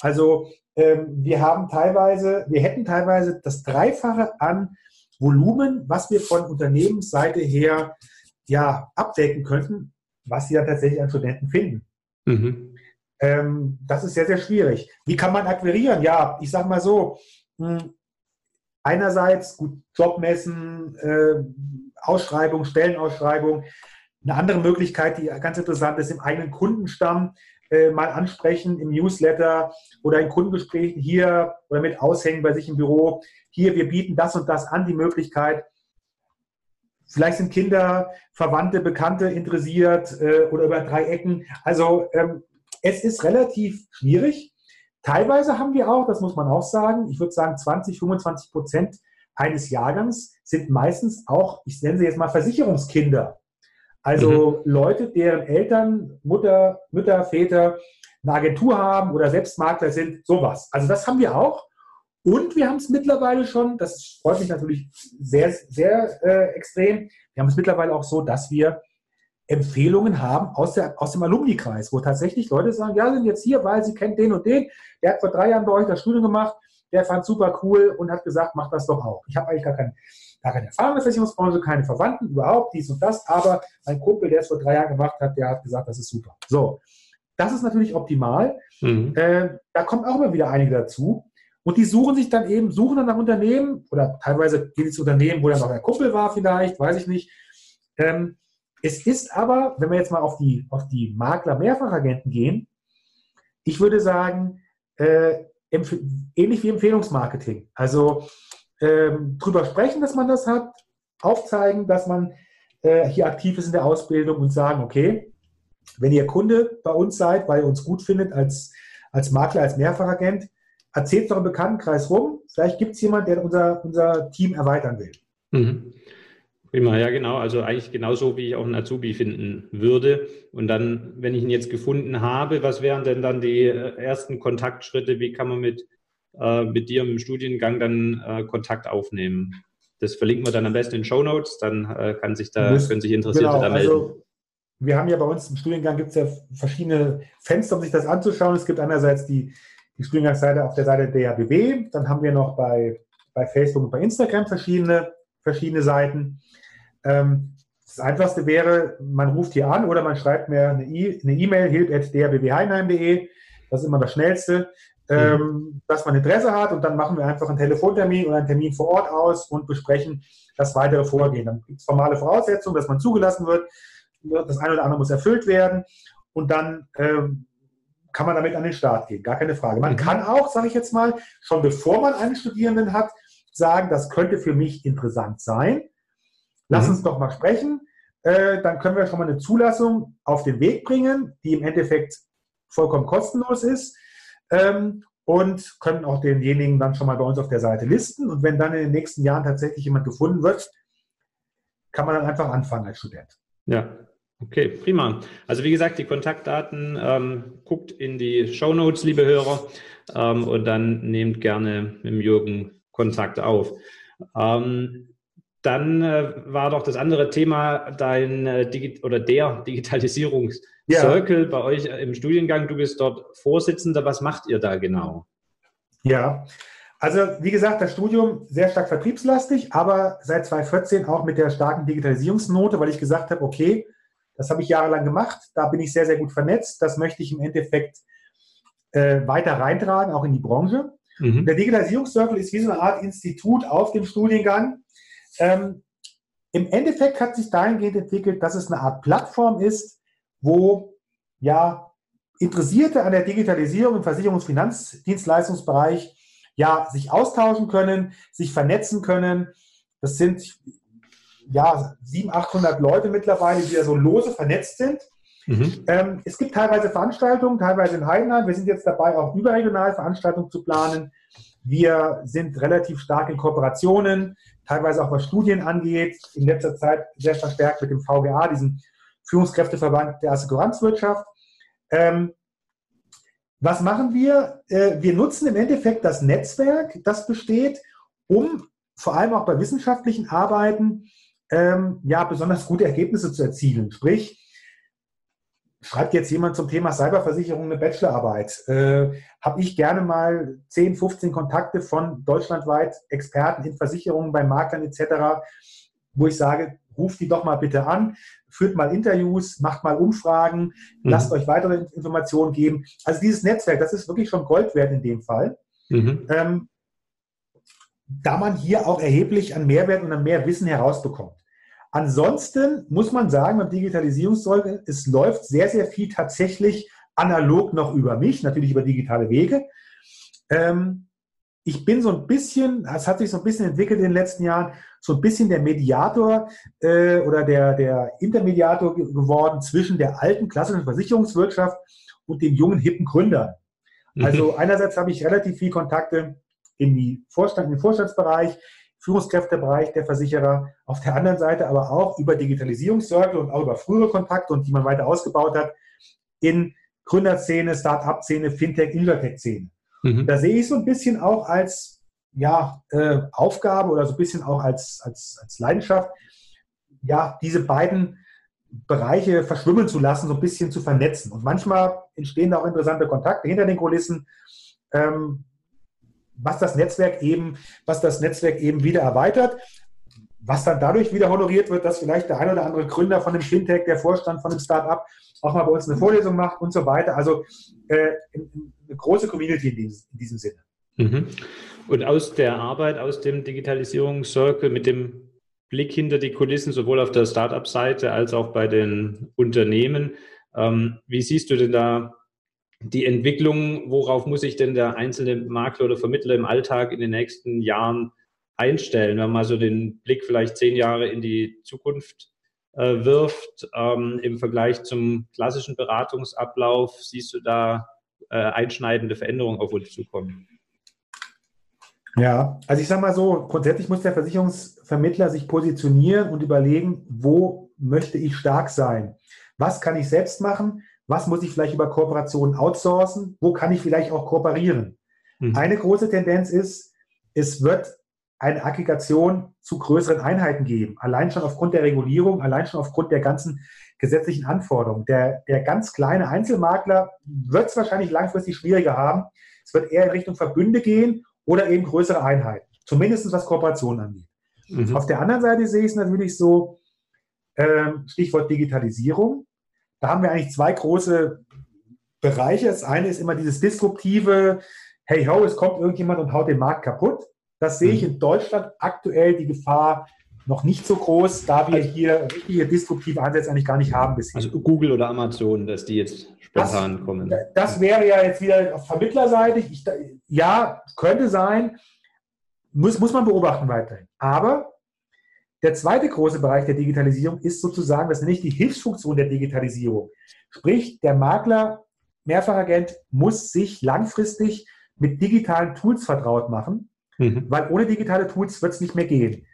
Also ähm, wir haben teilweise, wir hätten teilweise das Dreifache an Volumen, was wir von Unternehmensseite her ja abdecken könnten, was sie dann tatsächlich an Studenten finden. Mhm. Ähm, das ist sehr, sehr schwierig. Wie kann man akquirieren? Ja, ich sage mal so, hm, einerseits gut Jobmessen, äh, Ausschreibung, Stellenausschreibung, eine andere Möglichkeit, die ganz interessant ist, im eigenen Kundenstamm äh, mal ansprechen, im Newsletter oder in Kundengesprächen hier oder mit Aushängen bei sich im Büro. Hier, wir bieten das und das an, die Möglichkeit. Vielleicht sind Kinder, Verwandte, Bekannte interessiert äh, oder über drei Ecken. Also ähm, es ist relativ schwierig. Teilweise haben wir auch, das muss man auch sagen, ich würde sagen 20, 25 Prozent eines Jahrgangs sind meistens auch, ich nenne sie jetzt mal Versicherungskinder. Also mhm. Leute, deren Eltern, Mutter, Mütter, Väter eine Agentur haben oder selbst Makler sind, sowas. Also das haben wir auch. Und wir haben es mittlerweile schon, das freut mich natürlich sehr, sehr äh, extrem, wir haben es mittlerweile auch so, dass wir Empfehlungen haben aus, der, aus dem Alumni-Kreis, wo tatsächlich Leute sagen, ja, sind jetzt hier, weil sie kennt den und den, der hat vor drei Jahren bei euch das Studium gemacht, der fand super cool und hat gesagt, mach das doch auch. Ich habe eigentlich gar keinen gar keine Erfahrung in der Versicherungsbranche, keine Verwandten, überhaupt dies und das, aber mein Kumpel, der es vor drei Jahren gemacht hat, der hat gesagt, das ist super. So, das ist natürlich optimal. Mhm. Äh, da kommen auch immer wieder einige dazu. Und die suchen sich dann eben, suchen dann nach Unternehmen oder teilweise geht es Unternehmen, wo dann noch ein Kumpel war vielleicht, weiß ich nicht. Ähm, es ist aber, wenn wir jetzt mal auf die, auf die Makler-Mehrfachagenten gehen, ich würde sagen, äh, ähnlich wie Empfehlungsmarketing. Also ähm, drüber sprechen, dass man das hat, aufzeigen, dass man äh, hier aktiv ist in der Ausbildung und sagen, okay, wenn ihr Kunde bei uns seid, weil ihr uns gut findet als, als Makler, als Mehrfachagent, erzählt es doch im Bekanntenkreis rum. Vielleicht gibt es jemanden, der unser, unser Team erweitern will. Mhm. Prima, ja genau. Also eigentlich genauso, wie ich auch einen Azubi finden würde. Und dann, wenn ich ihn jetzt gefunden habe, was wären denn dann die äh, ersten Kontaktschritte? Wie kann man mit äh, mit dir im Studiengang dann äh, Kontakt aufnehmen. Das verlinken wir dann am besten in Show Notes, dann äh, kann sich da, können sich Interessierte genau, da melden. Also wir haben ja bei uns im Studiengang gibt es ja verschiedene Fenster, um sich das anzuschauen. Es gibt einerseits die, die Studiengangsseite auf der Seite der BW, dann haben wir noch bei, bei Facebook und bei Instagram verschiedene, verschiedene Seiten. Ähm, Das Einfachste wäre, man ruft hier an oder man schreibt mir eine E-Mail, hilb.drbbheinheim.de. Das ist immer das Schnellste, ähm, mhm. dass man Interesse hat und dann machen wir einfach einen Telefontermin oder einen Termin vor Ort aus und besprechen das weitere Vorgehen. Dann gibt es formale Voraussetzungen, dass man zugelassen wird. Das eine oder andere muss erfüllt werden und dann ähm, kann man damit an den Start gehen. Gar keine Frage. Man mhm. kann auch, sage ich jetzt mal, schon bevor man einen Studierenden hat, sagen, das könnte für mich interessant sein. Lass mhm. uns doch mal sprechen. Äh, dann können wir schon mal eine Zulassung auf den Weg bringen, die im Endeffekt vollkommen kostenlos ist. Ähm, und können auch denjenigen dann schon mal bei uns auf der Seite listen. Und wenn dann in den nächsten Jahren tatsächlich jemand gefunden wird, kann man dann einfach anfangen als Student. Ja, okay, prima. Also wie gesagt, die Kontaktdaten ähm, guckt in die Show Notes, liebe Hörer, ähm, und dann nehmt gerne mit Jürgen Kontakt auf. Ähm, dann äh, war doch das andere Thema dein äh, Digi oder der Digitalisierungscircle ja. bei euch im Studiengang. Du bist dort Vorsitzender. Was macht ihr da genau? Ja, also wie gesagt, das Studium sehr stark vertriebslastig, aber seit 2014 auch mit der starken Digitalisierungsnote, weil ich gesagt habe, okay, das habe ich jahrelang gemacht, da bin ich sehr, sehr gut vernetzt, das möchte ich im Endeffekt äh, weiter reintragen, auch in die Branche. Mhm. Der Digitalisierungscircle ist wie so eine Art Institut auf dem Studiengang, ähm, Im Endeffekt hat sich dahingehend entwickelt, dass es eine Art Plattform ist, wo ja Interessierte an der Digitalisierung im Versicherungs- und Finanzdienstleistungsbereich ja sich austauschen können, sich vernetzen können. Das sind ja 700, 800 Leute mittlerweile, die ja so lose vernetzt sind. Mhm. Ähm, es gibt teilweise Veranstaltungen, teilweise in Heidenheim. Wir sind jetzt dabei, auch überregional Veranstaltungen zu planen. Wir sind relativ stark in Kooperationen, teilweise auch was Studien angeht. In letzter Zeit sehr verstärkt mit dem VGA, diesem Führungskräfteverband der Assekuranzwirtschaft. Ähm, was machen wir? Äh, wir nutzen im Endeffekt das Netzwerk, das besteht, um vor allem auch bei wissenschaftlichen Arbeiten ähm, ja besonders gute Ergebnisse zu erzielen. Sprich, schreibt jetzt jemand zum Thema Cyberversicherung eine Bachelorarbeit, äh, habe ich gerne mal 10, 15 Kontakte von deutschlandweit Experten in Versicherungen, bei Maklern etc., wo ich sage, ruft die doch mal bitte an, führt mal Interviews, macht mal Umfragen, mhm. lasst euch weitere Informationen geben. Also dieses Netzwerk, das ist wirklich schon Gold wert in dem Fall. Mhm. Ähm, da man hier auch erheblich an Mehrwert und an mehr Wissen herausbekommt. Ansonsten muss man sagen, beim Digitalisierungszeug, es läuft sehr, sehr viel tatsächlich analog noch über mich, natürlich über digitale Wege. Ähm, ich bin so ein bisschen, es hat sich so ein bisschen entwickelt in den letzten Jahren, so ein bisschen der Mediator äh, oder der, der Intermediator geworden zwischen der alten klassischen Versicherungswirtschaft und den jungen, hippen Gründern. Also mhm. einerseits habe ich relativ viel Kontakte in, die Vorstand, in den Vorstandsbereich, Führungskräftebereich der Versicherer, auf der anderen Seite aber auch über Digitalisierungscircle und auch über frühere Kontakte und die man weiter ausgebaut hat, in Gründerszene, Start-up-Szene, Fintech, Insurtech-Szene. Mhm. Da sehe ich so ein bisschen auch als ja, äh, Aufgabe oder so ein bisschen auch als, als, als Leidenschaft, ja, diese beiden Bereiche verschwimmen zu lassen, so ein bisschen zu vernetzen. Und manchmal entstehen auch interessante Kontakte hinter den Kulissen. Ähm, was das Netzwerk eben, was das Netzwerk eben wieder erweitert, was dann dadurch wieder honoriert wird, dass vielleicht der ein oder andere Gründer von einem Fintech, der Vorstand von einem Startup auch mal bei uns eine Vorlesung macht und so weiter. Also äh, eine große Community in diesem, in diesem Sinne. Mhm. Und aus der Arbeit, aus dem Digitalisierungscircle mit dem Blick hinter die Kulissen, sowohl auf der Startup-Seite als auch bei den Unternehmen, ähm, wie siehst du denn da die Entwicklung, worauf muss sich denn der einzelne Makler oder Vermittler im Alltag in den nächsten Jahren einstellen? Wenn man so den Blick vielleicht zehn Jahre in die Zukunft äh, wirft, ähm, im Vergleich zum klassischen Beratungsablauf, siehst du da äh, einschneidende Veränderungen auf uns zukommen? Ja, also ich sage mal so, grundsätzlich muss der Versicherungsvermittler sich positionieren und überlegen, wo möchte ich stark sein? Was kann ich selbst machen? Was muss ich vielleicht über Kooperationen outsourcen? Wo kann ich vielleicht auch kooperieren? Mhm. Eine große Tendenz ist, es wird eine Aggregation zu größeren Einheiten geben. Allein schon aufgrund der Regulierung, allein schon aufgrund der ganzen gesetzlichen Anforderungen. Der, der ganz kleine Einzelmakler wird es wahrscheinlich langfristig schwieriger haben. Es wird eher in Richtung Verbünde gehen oder eben größere Einheiten. Zumindest was Kooperationen angeht. Mhm. Auf der anderen Seite sehe ich es natürlich so, Ähm, Stichwort Digitalisierung. Da haben wir eigentlich zwei große Bereiche. Das eine ist immer dieses disruptive, hey ho, es kommt irgendjemand und haut den Markt kaputt. Das sehe ich mhm. in Deutschland aktuell die Gefahr noch nicht so groß, da wir also, hier richtige disruptive Ansätze eigentlich gar nicht haben bisher. Also Google oder Amazon, dass die jetzt spontan das, kommen. Das wäre ja jetzt wieder auf vermittlerseitig. Ich, ja, könnte sein. Muss, muss man beobachten weiterhin. Aber der zweite große Bereich der Digitalisierung ist sozusagen, das nenne ich die Hilfsfunktion der Digitalisierung. Sprich, der Makler, Mehrfachagent muss sich langfristig mit digitalen Tools vertraut machen, mhm. weil ohne digitale Tools wird es nicht mehr gehen.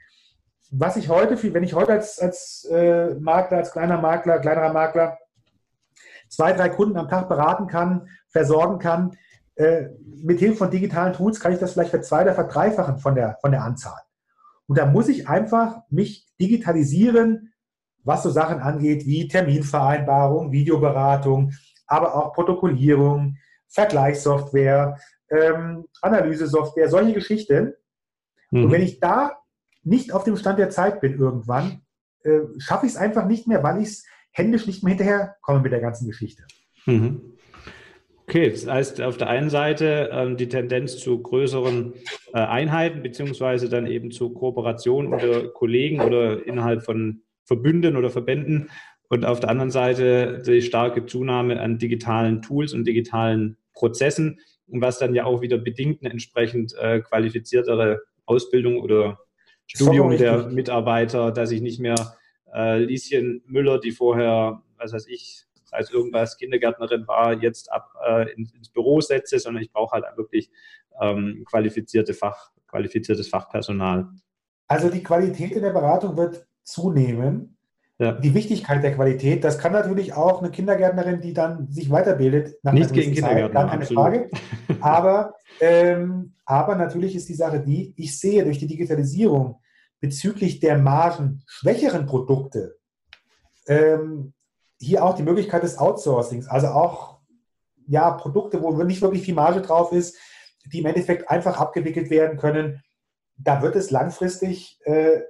Was ich heute, wenn ich heute als, als äh, Makler, als kleiner Makler, kleinerer Makler zwei, drei Kunden am Tag beraten kann, versorgen kann, äh, mit Hilfe von digitalen Tools kann ich das vielleicht verdreifachen von der, von der Anzahl. Und da muss ich einfach mich digitalisieren, was so Sachen angeht wie Terminvereinbarung, Videoberatung, aber auch Protokollierung, Vergleichssoftware, ähm, Analysesoftware, solche Geschichten. Mhm. Und wenn ich da nicht auf dem Stand der Zeit bin irgendwann, äh, schaffe ich es einfach nicht mehr, weil ich es händisch nicht mehr hinterherkomme mit der ganzen Geschichte. Mhm. Okay, das heißt auf der einen Seite ähm, die Tendenz zu größeren äh, Einheiten, beziehungsweise dann eben zu Kooperation unter Kollegen oder innerhalb von Verbünden oder Verbänden und auf der anderen Seite die starke Zunahme an digitalen Tools und digitalen Prozessen, was dann ja auch wieder bedingt eine entsprechend äh, qualifiziertere Ausbildung oder Studium der Mitarbeiter, dass ich nicht mehr äh, Lieschen Müller, die vorher, was weiß ich, als irgendwas Kindergärtnerin war, jetzt ab äh, ins, ins, Büro setze, sondern ich brauche halt wirklich ähm, qualifizierte Fach, qualifiziertes Fachpersonal. Also die Qualität in der Beratung wird zunehmen. Ja. Die Wichtigkeit der Qualität, das kann natürlich auch eine Kindergärtnerin, die dann sich weiterbildet, nach Nicht gegen Kindergärtner, keine absolut. Frage. Aber, ähm, aber natürlich ist die Sache die, ich sehe durch die Digitalisierung bezüglich der margenschwächeren Produkte ähm, hier auch die Möglichkeit des Outsourcings, also auch ja, Produkte, wo nicht wirklich viel Marge drauf ist, die im Endeffekt einfach abgewickelt werden können. Da wird es langfristig äh,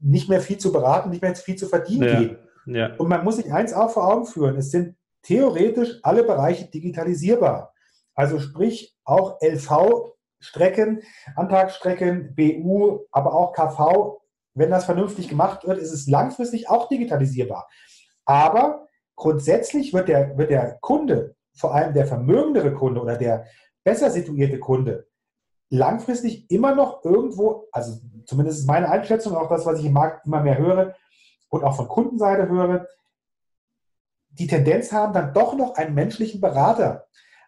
nicht mehr viel zu beraten, nicht mehr viel zu verdienen ja, geben. Ja. Und man muss sich eins auch vor Augen führen, es sind theoretisch alle Bereiche digitalisierbar. Also sprich auch LV-Strecken, Antragsstrecken, BU, aber auch KV, wenn das vernünftig gemacht wird, ist es langfristig auch digitalisierbar. Aber grundsätzlich wird der, wird der Kunde, vor allem der vermögendere Kunde oder der besser situierte Kunde, langfristig immer noch irgendwo, also zumindest ist meine Einschätzung, auch das, was ich im Markt immer mehr höre und auch von Kundenseite höre, die Tendenz haben, dann doch noch einen menschlichen Berater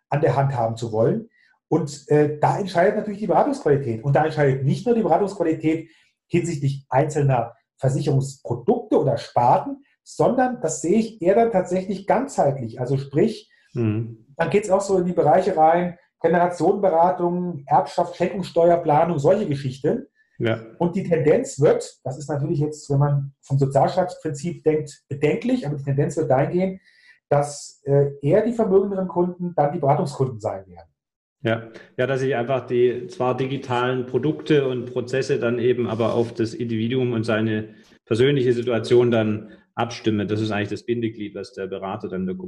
an der Hand haben zu wollen. Und äh, da entscheidet natürlich die Beratungsqualität. Und da entscheidet nicht nur die Beratungsqualität hinsichtlich einzelner Versicherungsprodukte oder Sparten, sondern das sehe ich eher dann tatsächlich ganzheitlich. Also sprich, mhm. dann geht es auch so in die Bereiche rein, Generationenberatung, Erbschaft, Schenkungssteuerplanung, solche Geschichten. Ja. Und die Tendenz wird, das ist natürlich jetzt, wenn man vom Sozialstaatsprinzip denkt, bedenklich, aber die Tendenz wird dahin gehen, dass äh, eher die vermögenderen Kunden dann die Beratungskunden sein werden. Ja, ja, dass ich einfach die zwar digitalen Produkte und Prozesse dann eben aber auf das Individuum und seine persönliche Situation dann abstimme. Das ist eigentlich das Bindeglied, was der Berater dann mit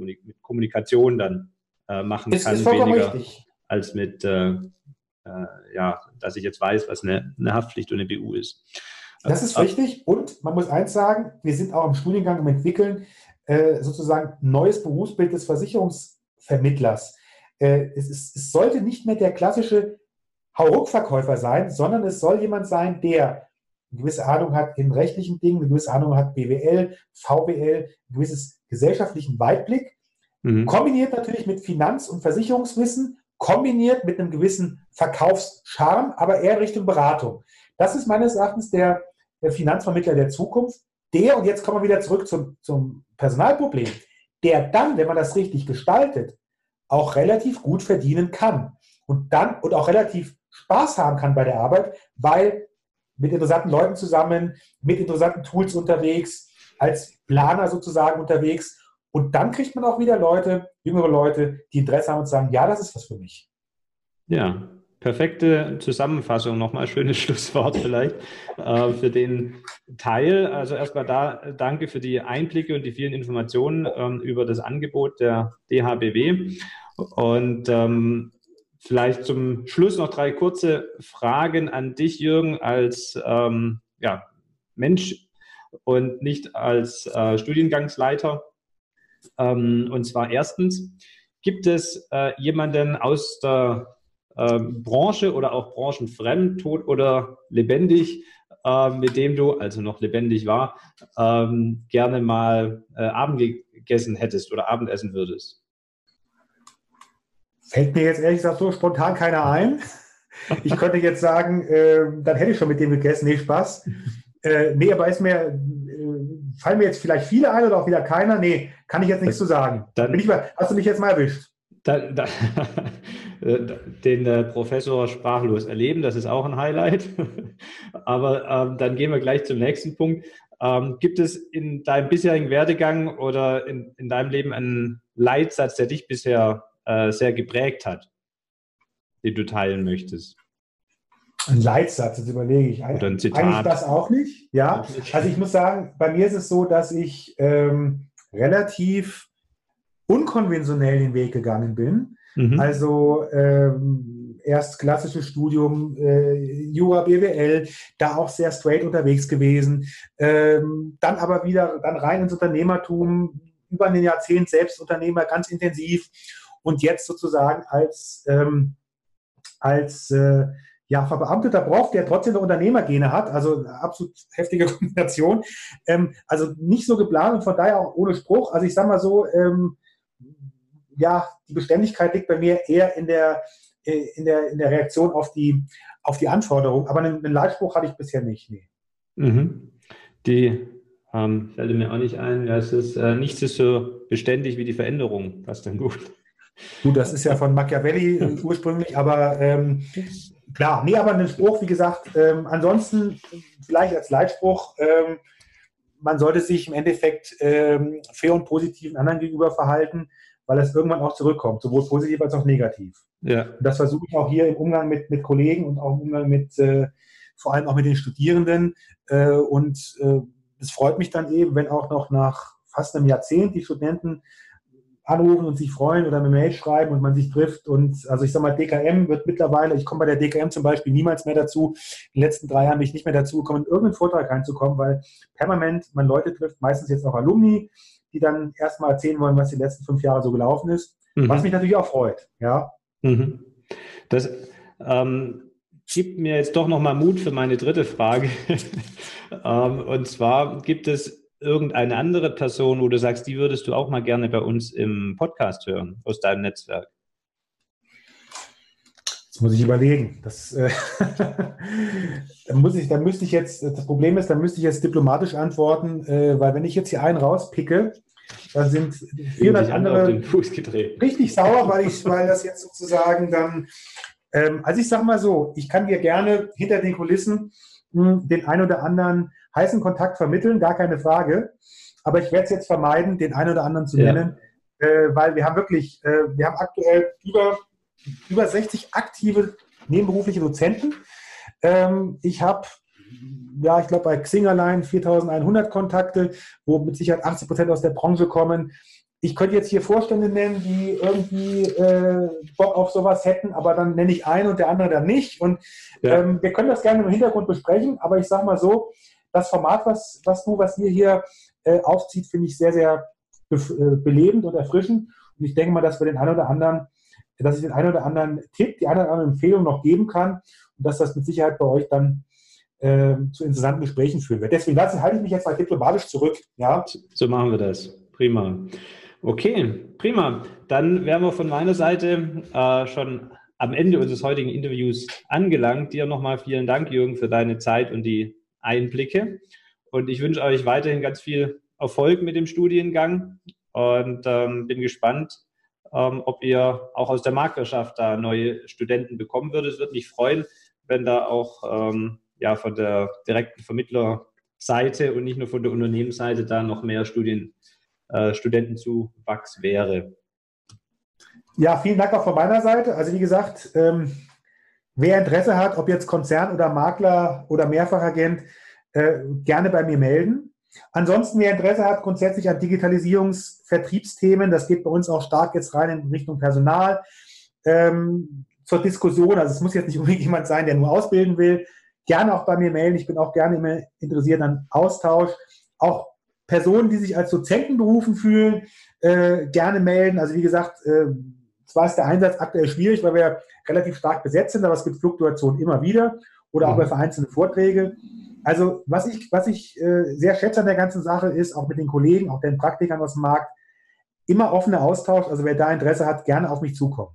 Kommunikation dann äh, machen das kann, weniger richtig. als mit, äh, äh, ja, dass ich jetzt weiß, was eine, eine Haftpflicht und eine BU ist. Das ist richtig. Und man muss eins sagen, wir sind auch im Studiengang im Entwickeln äh, sozusagen neues Berufsbild des Versicherungsvermittlers. Äh, es, ist, es sollte nicht mehr der klassische Hauruck-Verkäufer sein, sondern es soll jemand sein, der eine gewisse Ahnung hat in rechtlichen Dingen, eine gewisse Ahnung hat BWL, VWL, ein gewisses gesellschaftlichen Weitblick, mhm. kombiniert natürlich mit Finanz- und Versicherungswissen, kombiniert mit einem gewissen Verkaufscharme, aber eher in Richtung Beratung. Das ist meines Erachtens der, der Finanzvermittler der Zukunft. Der, und jetzt kommen wir wieder zurück zum, zum Personalproblem, der dann, wenn man das richtig gestaltet, auch relativ gut verdienen kann. Und dann und auch relativ Spaß haben kann bei der Arbeit, weil mit interessanten Leuten zusammen, mit interessanten Tools unterwegs, als Planer sozusagen unterwegs. Und dann kriegt man auch wieder Leute, jüngere Leute, die Interesse haben und sagen, ja, das ist was für mich. Ja, perfekte Zusammenfassung, nochmal schönes [LAUGHS] Schlusswort vielleicht äh, für den Teil. Also erstmal da danke für die Einblicke und die vielen Informationen ähm, über das Angebot der DHBW. Und ähm, vielleicht zum Schluss noch drei kurze Fragen an dich, Jürgen, als ähm, ja, Mensch und nicht als äh, Studiengangsleiter. Ähm, und zwar erstens, gibt es äh, jemanden aus der äh, Branche oder auch branchenfremd, tot oder lebendig, äh, mit dem du, also noch lebendig war, ähm, gerne mal äh, Abend gegessen hättest oder Abendessen würdest? Fällt mir jetzt ehrlich gesagt so spontan keiner ein. Ich könnte jetzt sagen, äh, dann hätte ich schon mit dem gegessen. Nee, Spaß. Äh, nee, aber ist mir, äh, fallen mir jetzt vielleicht viele ein oder auch wieder keiner? Nee, kann ich jetzt nichts zu sagen. Dann, ich mal, hast du mich jetzt mal erwischt? Da, da, [LAUGHS] den äh, Professor sprachlos erleben, das ist auch ein Highlight. [LAUGHS] aber ähm, dann gehen wir gleich zum nächsten Punkt. Ähm, gibt es in deinem bisherigen Werdegang oder in, in deinem Leben einen Leitsatz, der dich bisher äh, sehr geprägt hat, den du teilen möchtest? Ein Leitsatz, das überlege ich. Oder ein Zitat. Eigentlich das auch nicht. Ja, also ich muss sagen, bei mir ist es so, dass ich ähm, relativ unkonventionell den Weg gegangen bin. Mhm. Also ähm, erst klassisches Studium, äh, Jura, BWL, da auch sehr straight unterwegs gewesen. Ähm, dann aber wieder dann rein ins Unternehmertum, über ein Jahrzehnt selbst Unternehmer, ganz intensiv. Und jetzt sozusagen als, ähm, als äh, ja, verbeamteter Prof, der trotzdem eine Unternehmergene hat, also absolut heftige [LAUGHS] Kombination. Ähm, also nicht so geplant und von daher auch ohne Spruch. Also ich sage mal so, ähm, ja, die Beständigkeit liegt bei mir eher in der, äh, in der, in der Reaktion auf die, auf die Anforderung. Aber einen, einen Leitspruch hatte ich bisher nicht. Nee. Mhm. Die ähm, fällt mir auch nicht ein. Ja, es ist, äh, nichts ist so beständig wie die Veränderung. Passt dann gut. Gut, das ist ja von Machiavelli äh, [LAUGHS] ursprünglich, aber ähm, klar, nee, aber ein Spruch, wie gesagt, ähm, ansonsten vielleicht als Leitspruch, ähm, man sollte sich im Endeffekt ähm, fair und positiv anderen gegenüber verhalten, weil es irgendwann auch zurückkommt, sowohl positiv als auch negativ. Ja. Und das versuche ich auch hier im Umgang mit, mit Kollegen und auch im Umgang mit, äh, vor allem auch mit den Studierenden. Äh, und äh, es freut mich dann eben, wenn auch noch nach fast einem Jahrzehnt die Studenten anrufen und sich freuen oder eine Mail schreiben und man sich trifft. Und also ich sage mal, DKM wird mittlerweile, ich komme bei der DKM zum Beispiel niemals mehr dazu. In den letzten drei Jahren bin ich nicht mehr dazu gekommen, in irgendeinen Vortrag reinzukommen, weil permanent man Leute trifft, meistens jetzt auch Alumni, die dann erstmal erzählen wollen, was die letzten fünf Jahre so gelaufen ist. Mhm. Was mich natürlich auch freut. Ja. Mhm. Das ähm, gibt mir jetzt doch nochmal Mut für meine dritte Frage. [LAUGHS] ähm, und zwar gibt es irgendeine andere Person, wo du sagst, die würdest du auch mal gerne bei uns im Podcast hören, aus deinem Netzwerk? Das muss ich überlegen. Das, äh, [LAUGHS] da, muss ich, da müsste ich jetzt, das Problem ist, da müsste ich jetzt diplomatisch antworten, äh, weil wenn ich jetzt hier einen rauspicke, dann sind 400 andere richtig sauer, weil, ich, weil das jetzt sozusagen dann, ähm, also ich sage mal so, ich kann dir gerne hinter den Kulissen den ein oder anderen heißen Kontakt vermitteln, gar keine Frage. Aber ich werde es jetzt vermeiden, den einen oder anderen zu ja. nennen, äh, weil wir haben wirklich, äh, wir haben aktuell über, über 60 aktive nebenberufliche Dozenten. Ähm, ich habe, ja, ich glaube bei Xing allein 4100 Kontakte, wo mit Sicherheit 80 Prozent aus der Branche kommen. Ich könnte jetzt hier Vorstände nennen, die irgendwie äh, Bock auf sowas hätten, aber dann nenne ich einen und der andere dann nicht. Und ja. ähm, wir können das gerne im Hintergrund besprechen, aber ich sage mal so, das Format, was, was du, was ihr hier äh, aufzieht, finde ich sehr, sehr be äh, belebend und erfrischend. Und ich denke mal, dass wir den einen oder anderen, dass ich den einen oder anderen Tipp, die eine oder andere Empfehlung noch geben kann und dass das mit Sicherheit bei euch dann äh, zu interessanten Gesprächen führen wird. Deswegen halte ich mich jetzt mal diplomatisch zurück. Ja? So machen wir das. Prima. Okay, prima. Dann wären wir von meiner Seite äh, schon am Ende unseres heutigen Interviews angelangt. Dir nochmal vielen Dank, Jürgen, für deine Zeit und die Einblicke. Und ich wünsche euch weiterhin ganz viel Erfolg mit dem Studiengang und ähm, bin gespannt, ähm, ob ihr auch aus der Marktwirtschaft da neue Studenten bekommen würdet. Es würde mich freuen, wenn da auch ähm, ja, von der direkten Vermittlerseite und nicht nur von der Unternehmensseite da noch mehr Studien, äh, Studentenzuwachs wäre. Ja, vielen Dank auch von meiner Seite. Also wie gesagt, ähm, wer Interesse hat, ob jetzt Konzern oder Makler oder Mehrfachagent, äh, gerne bei mir melden. Ansonsten, wer Interesse hat, grundsätzlich an Digitalisierungsvertriebsthemen, das geht bei uns auch stark jetzt rein in Richtung Personal, ähm, zur Diskussion. Also es muss jetzt nicht unbedingt [LAUGHS] jemand sein, der nur ausbilden will. Gerne auch bei mir melden. Ich bin auch gerne immer interessiert an Austausch. Auch Personen, die sich als Dozenten berufen fühlen, äh, gerne melden. Also wie gesagt, äh, zwar ist der Einsatz aktuell schwierig, weil wir relativ stark besetzt sind, aber es gibt Fluktuationen immer wieder oder auch bei vereinzelten Vorträgen. Also was ich, was ich äh, sehr schätze an der ganzen Sache ist, auch mit den Kollegen, auch den Praktikern aus dem Markt, immer offener Austausch. Also wer da Interesse hat, gerne auf mich zukommen.